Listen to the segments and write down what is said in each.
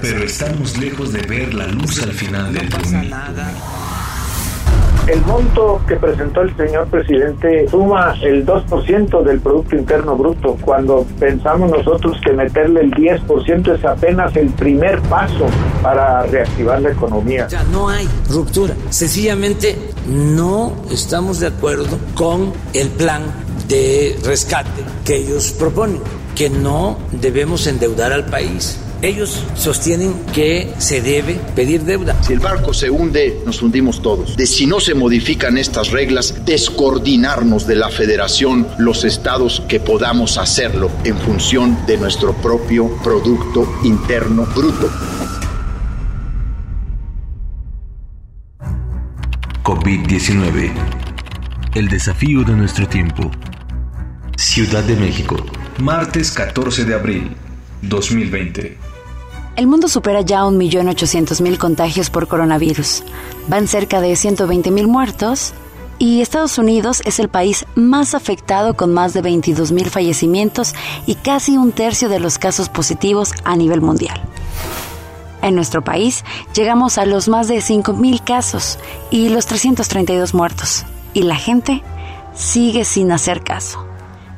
Pero estamos lejos de ver la luz al final del túnel. El monto que presentó el señor presidente suma el 2% del Producto Interno Bruto, cuando pensamos nosotros que meterle el 10% es apenas el primer paso para reactivar la economía. Ya no hay ruptura, sencillamente no estamos de acuerdo con el plan de rescate que ellos proponen, que no debemos endeudar al país ellos sostienen que se debe pedir deuda. Si el barco se hunde, nos hundimos todos. De si no se modifican estas reglas, descoordinarnos de la federación, los estados que podamos hacerlo en función de nuestro propio Producto Interno Bruto. COVID-19. El desafío de nuestro tiempo. Ciudad de México. Martes 14 de abril 2020. El mundo supera ya 1.800.000 contagios por coronavirus. Van cerca de 120.000 muertos y Estados Unidos es el país más afectado con más de 22.000 fallecimientos y casi un tercio de los casos positivos a nivel mundial. En nuestro país llegamos a los más de 5.000 casos y los 332 muertos. Y la gente sigue sin hacer caso.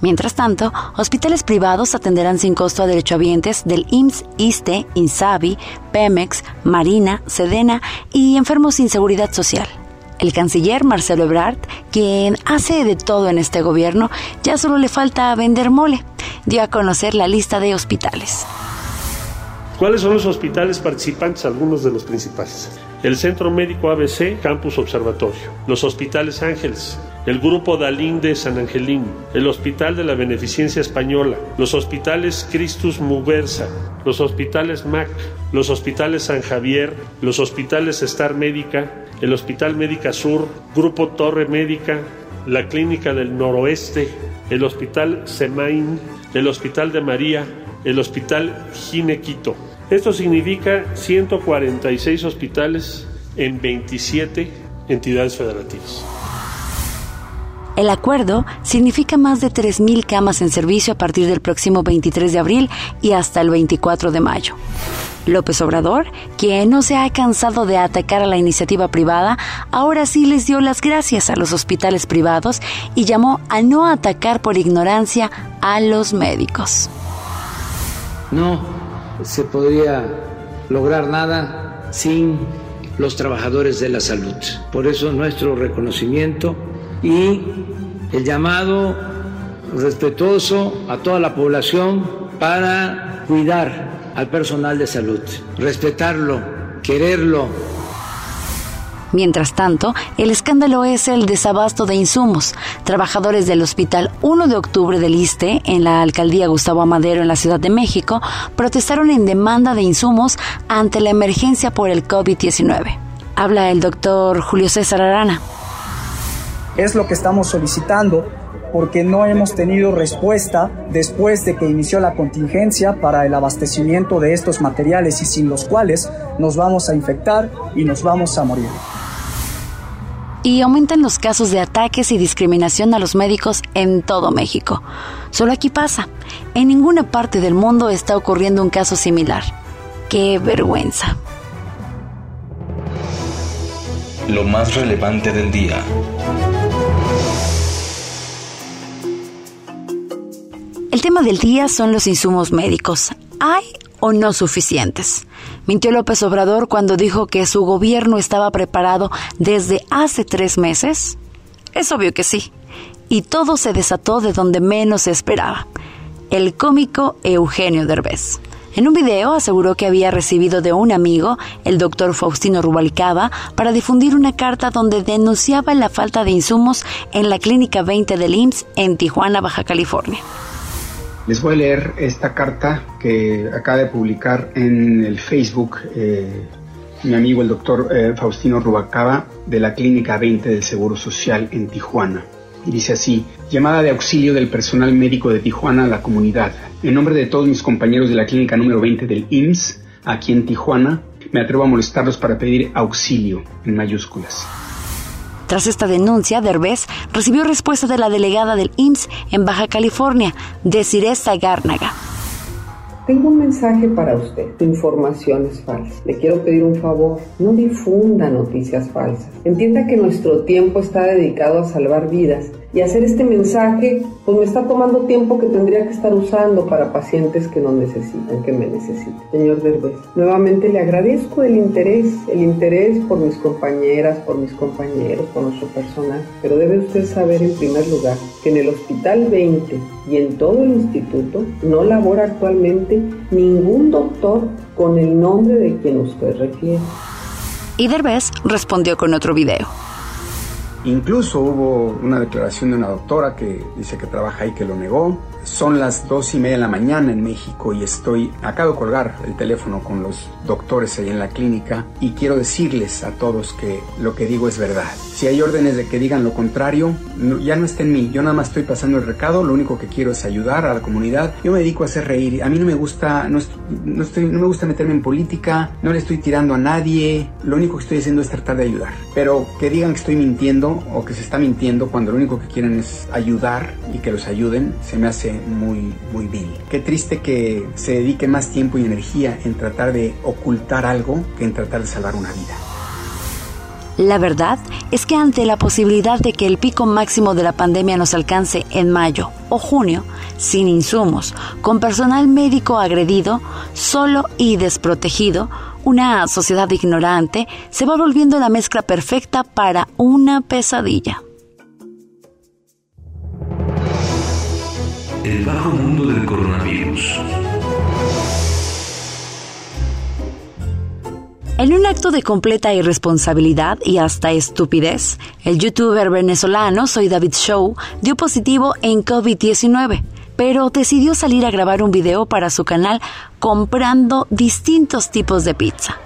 Mientras tanto, hospitales privados atenderán sin costo a derechohabientes del IMSS, ISTE, INSABI, Pemex, Marina, Sedena y enfermos sin seguridad social. El canciller Marcelo Ebrard, quien hace de todo en este gobierno, ya solo le falta vender mole, dio a conocer la lista de hospitales. ¿Cuáles son los hospitales participantes? Algunos de los principales. El Centro Médico ABC, Campus Observatorio. Los Hospitales Ángeles, el Grupo Dalín de San Angelín, el Hospital de la Beneficencia Española, los Hospitales Christus Muversa, los Hospitales MAC, los Hospitales San Javier, los Hospitales Star Médica, el Hospital Médica Sur, Grupo Torre Médica, la Clínica del Noroeste, el Hospital Semain, el Hospital de María, el Hospital Ginequito. Esto significa 146 hospitales en 27 entidades federativas. El acuerdo significa más de 3.000 camas en servicio a partir del próximo 23 de abril y hasta el 24 de mayo. López Obrador, quien no se ha cansado de atacar a la iniciativa privada, ahora sí les dio las gracias a los hospitales privados y llamó a no atacar por ignorancia a los médicos. No se podría lograr nada sin los trabajadores de la salud. Por eso nuestro reconocimiento y el llamado respetuoso a toda la población para cuidar al personal de salud, respetarlo, quererlo. Mientras tanto, el escándalo es el desabasto de insumos. Trabajadores del Hospital 1 de Octubre del ISTE, en la alcaldía Gustavo Amadero, en la Ciudad de México, protestaron en demanda de insumos ante la emergencia por el COVID-19. Habla el doctor Julio César Arana. Es lo que estamos solicitando porque no hemos tenido respuesta después de que inició la contingencia para el abastecimiento de estos materiales y sin los cuales nos vamos a infectar y nos vamos a morir. Y aumentan los casos de ataques y discriminación a los médicos en todo México. Solo aquí pasa. En ninguna parte del mundo está ocurriendo un caso similar. ¡Qué vergüenza! Lo más relevante del día. El tema del día son los insumos médicos. ¿Hay o no suficientes? Mintió López Obrador cuando dijo que su gobierno estaba preparado desde hace tres meses. Es obvio que sí. Y todo se desató de donde menos se esperaba. El cómico Eugenio Derbez. En un video aseguró que había recibido de un amigo, el doctor Faustino Rubalcaba, para difundir una carta donde denunciaba la falta de insumos en la Clínica 20 del IMSS en Tijuana, Baja California. Les voy a leer esta carta que acaba de publicar en el Facebook eh, mi amigo el doctor eh, Faustino Rubacaba de la Clínica 20 del Seguro Social en Tijuana. Y dice así, llamada de auxilio del personal médico de Tijuana a la comunidad. En nombre de todos mis compañeros de la clínica número 20 del IMSS, aquí en Tijuana, me atrevo a molestarlos para pedir auxilio en mayúsculas. Tras esta denuncia, Derbez recibió respuesta de la delegada del IMSS en Baja California, Desiree Zagárnaga. Tengo un mensaje para usted. Tu información es falsa. Le quiero pedir un favor. No difunda noticias falsas. Entienda que nuestro tiempo está dedicado a salvar vidas y hacer este mensaje pues me está tomando tiempo que tendría que estar usando para pacientes que no necesitan, que me necesitan. Señor Derbez, nuevamente le agradezco el interés, el interés por mis compañeras, por mis compañeros, por nuestro personal, pero debe usted saber en primer lugar que en el Hospital 20 y en todo el instituto no labora actualmente ningún doctor con el nombre de quien usted refiere. Y Derbez respondió con otro video. Incluso hubo una declaración de una doctora que dice que trabaja ahí que lo negó. Son las dos y media de la mañana en México y estoy, acabo de colgar el teléfono con los doctores ahí en la clínica y quiero decirles a todos que lo que digo es verdad. Si hay órdenes de que digan lo contrario, ya no está en mí. Yo nada más estoy pasando el recado, lo único que quiero es ayudar a la comunidad. Yo me dedico a hacer reír. A mí no me gusta, no, no, estoy, no me gusta meterme en política, no le estoy tirando a nadie. Lo único que estoy haciendo es tratar de ayudar. Pero que digan que estoy mintiendo o que se está mintiendo cuando lo único que quieren es ayudar y que los ayuden, se me hace muy, muy vil. Qué triste que se dedique más tiempo y energía en tratar de ocultar algo que en tratar de salvar una vida. La verdad es que ante la posibilidad de que el pico máximo de la pandemia nos alcance en mayo o junio, sin insumos, con personal médico agredido, solo y desprotegido, una sociedad ignorante se va volviendo la mezcla perfecta para una pesadilla. El bajo mundo del coronavirus. En un acto de completa irresponsabilidad y hasta estupidez, el youtuber venezolano Soy David Show dio positivo en COVID-19, pero decidió salir a grabar un video para su canal comprando distintos tipos de pizza.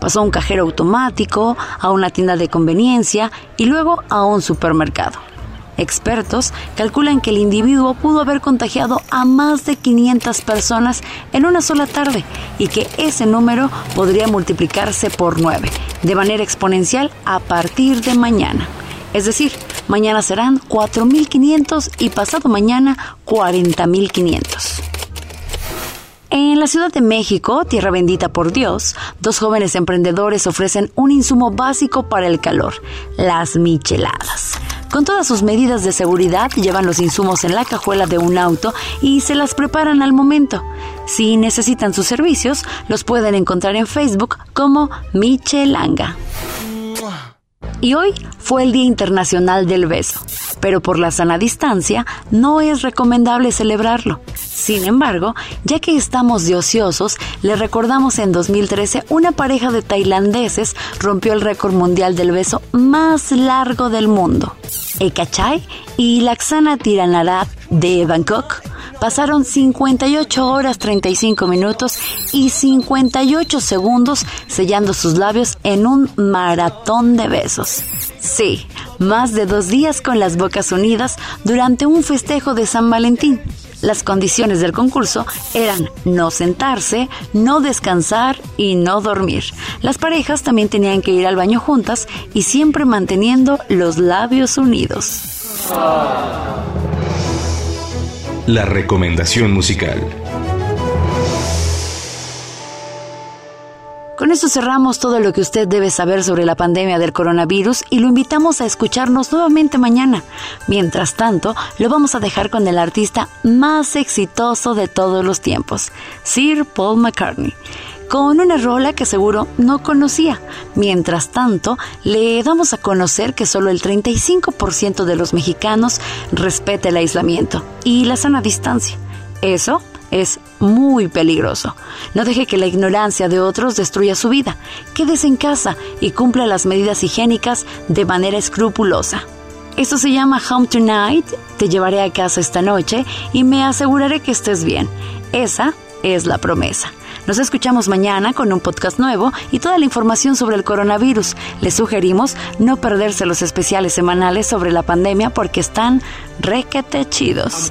Pasó a un cajero automático, a una tienda de conveniencia y luego a un supermercado. Expertos calculan que el individuo pudo haber contagiado a más de 500 personas en una sola tarde y que ese número podría multiplicarse por 9 de manera exponencial a partir de mañana. Es decir, mañana serán 4.500 y pasado mañana 40.500. En la Ciudad de México, tierra bendita por Dios, dos jóvenes emprendedores ofrecen un insumo básico para el calor, las micheladas. Con todas sus medidas de seguridad, llevan los insumos en la cajuela de un auto y se las preparan al momento. Si necesitan sus servicios, los pueden encontrar en Facebook como Michelanga. Y hoy fue el Día Internacional del Beso, pero por la sana distancia no es recomendable celebrarlo. Sin embargo, ya que estamos de ociosos, le recordamos en 2013 una pareja de tailandeses rompió el récord mundial del beso más largo del mundo. Eka Chai y Laksana Tiranarat de Bangkok pasaron 58 horas 35 minutos y 58 segundos sellando sus labios en un maratón de besos. Sí, más de dos días con las bocas unidas durante un festejo de San Valentín. Las condiciones del concurso eran no sentarse, no descansar y no dormir. Las parejas también tenían que ir al baño juntas y siempre manteniendo los labios unidos. La recomendación musical. Con esto cerramos todo lo que usted debe saber sobre la pandemia del coronavirus y lo invitamos a escucharnos nuevamente mañana. Mientras tanto, lo vamos a dejar con el artista más exitoso de todos los tiempos, Sir Paul McCartney con una rola que seguro no conocía. Mientras tanto, le damos a conocer que solo el 35% de los mexicanos respeta el aislamiento y la sana distancia. Eso es muy peligroso. No deje que la ignorancia de otros destruya su vida. Quédese en casa y cumpla las medidas higiénicas de manera escrupulosa. Esto se llama Home Tonight. Te llevaré a casa esta noche y me aseguraré que estés bien. Esa es la promesa. Nos escuchamos mañana con un podcast nuevo y toda la información sobre el coronavirus. Les sugerimos no perderse los especiales semanales sobre la pandemia porque están requete chidos.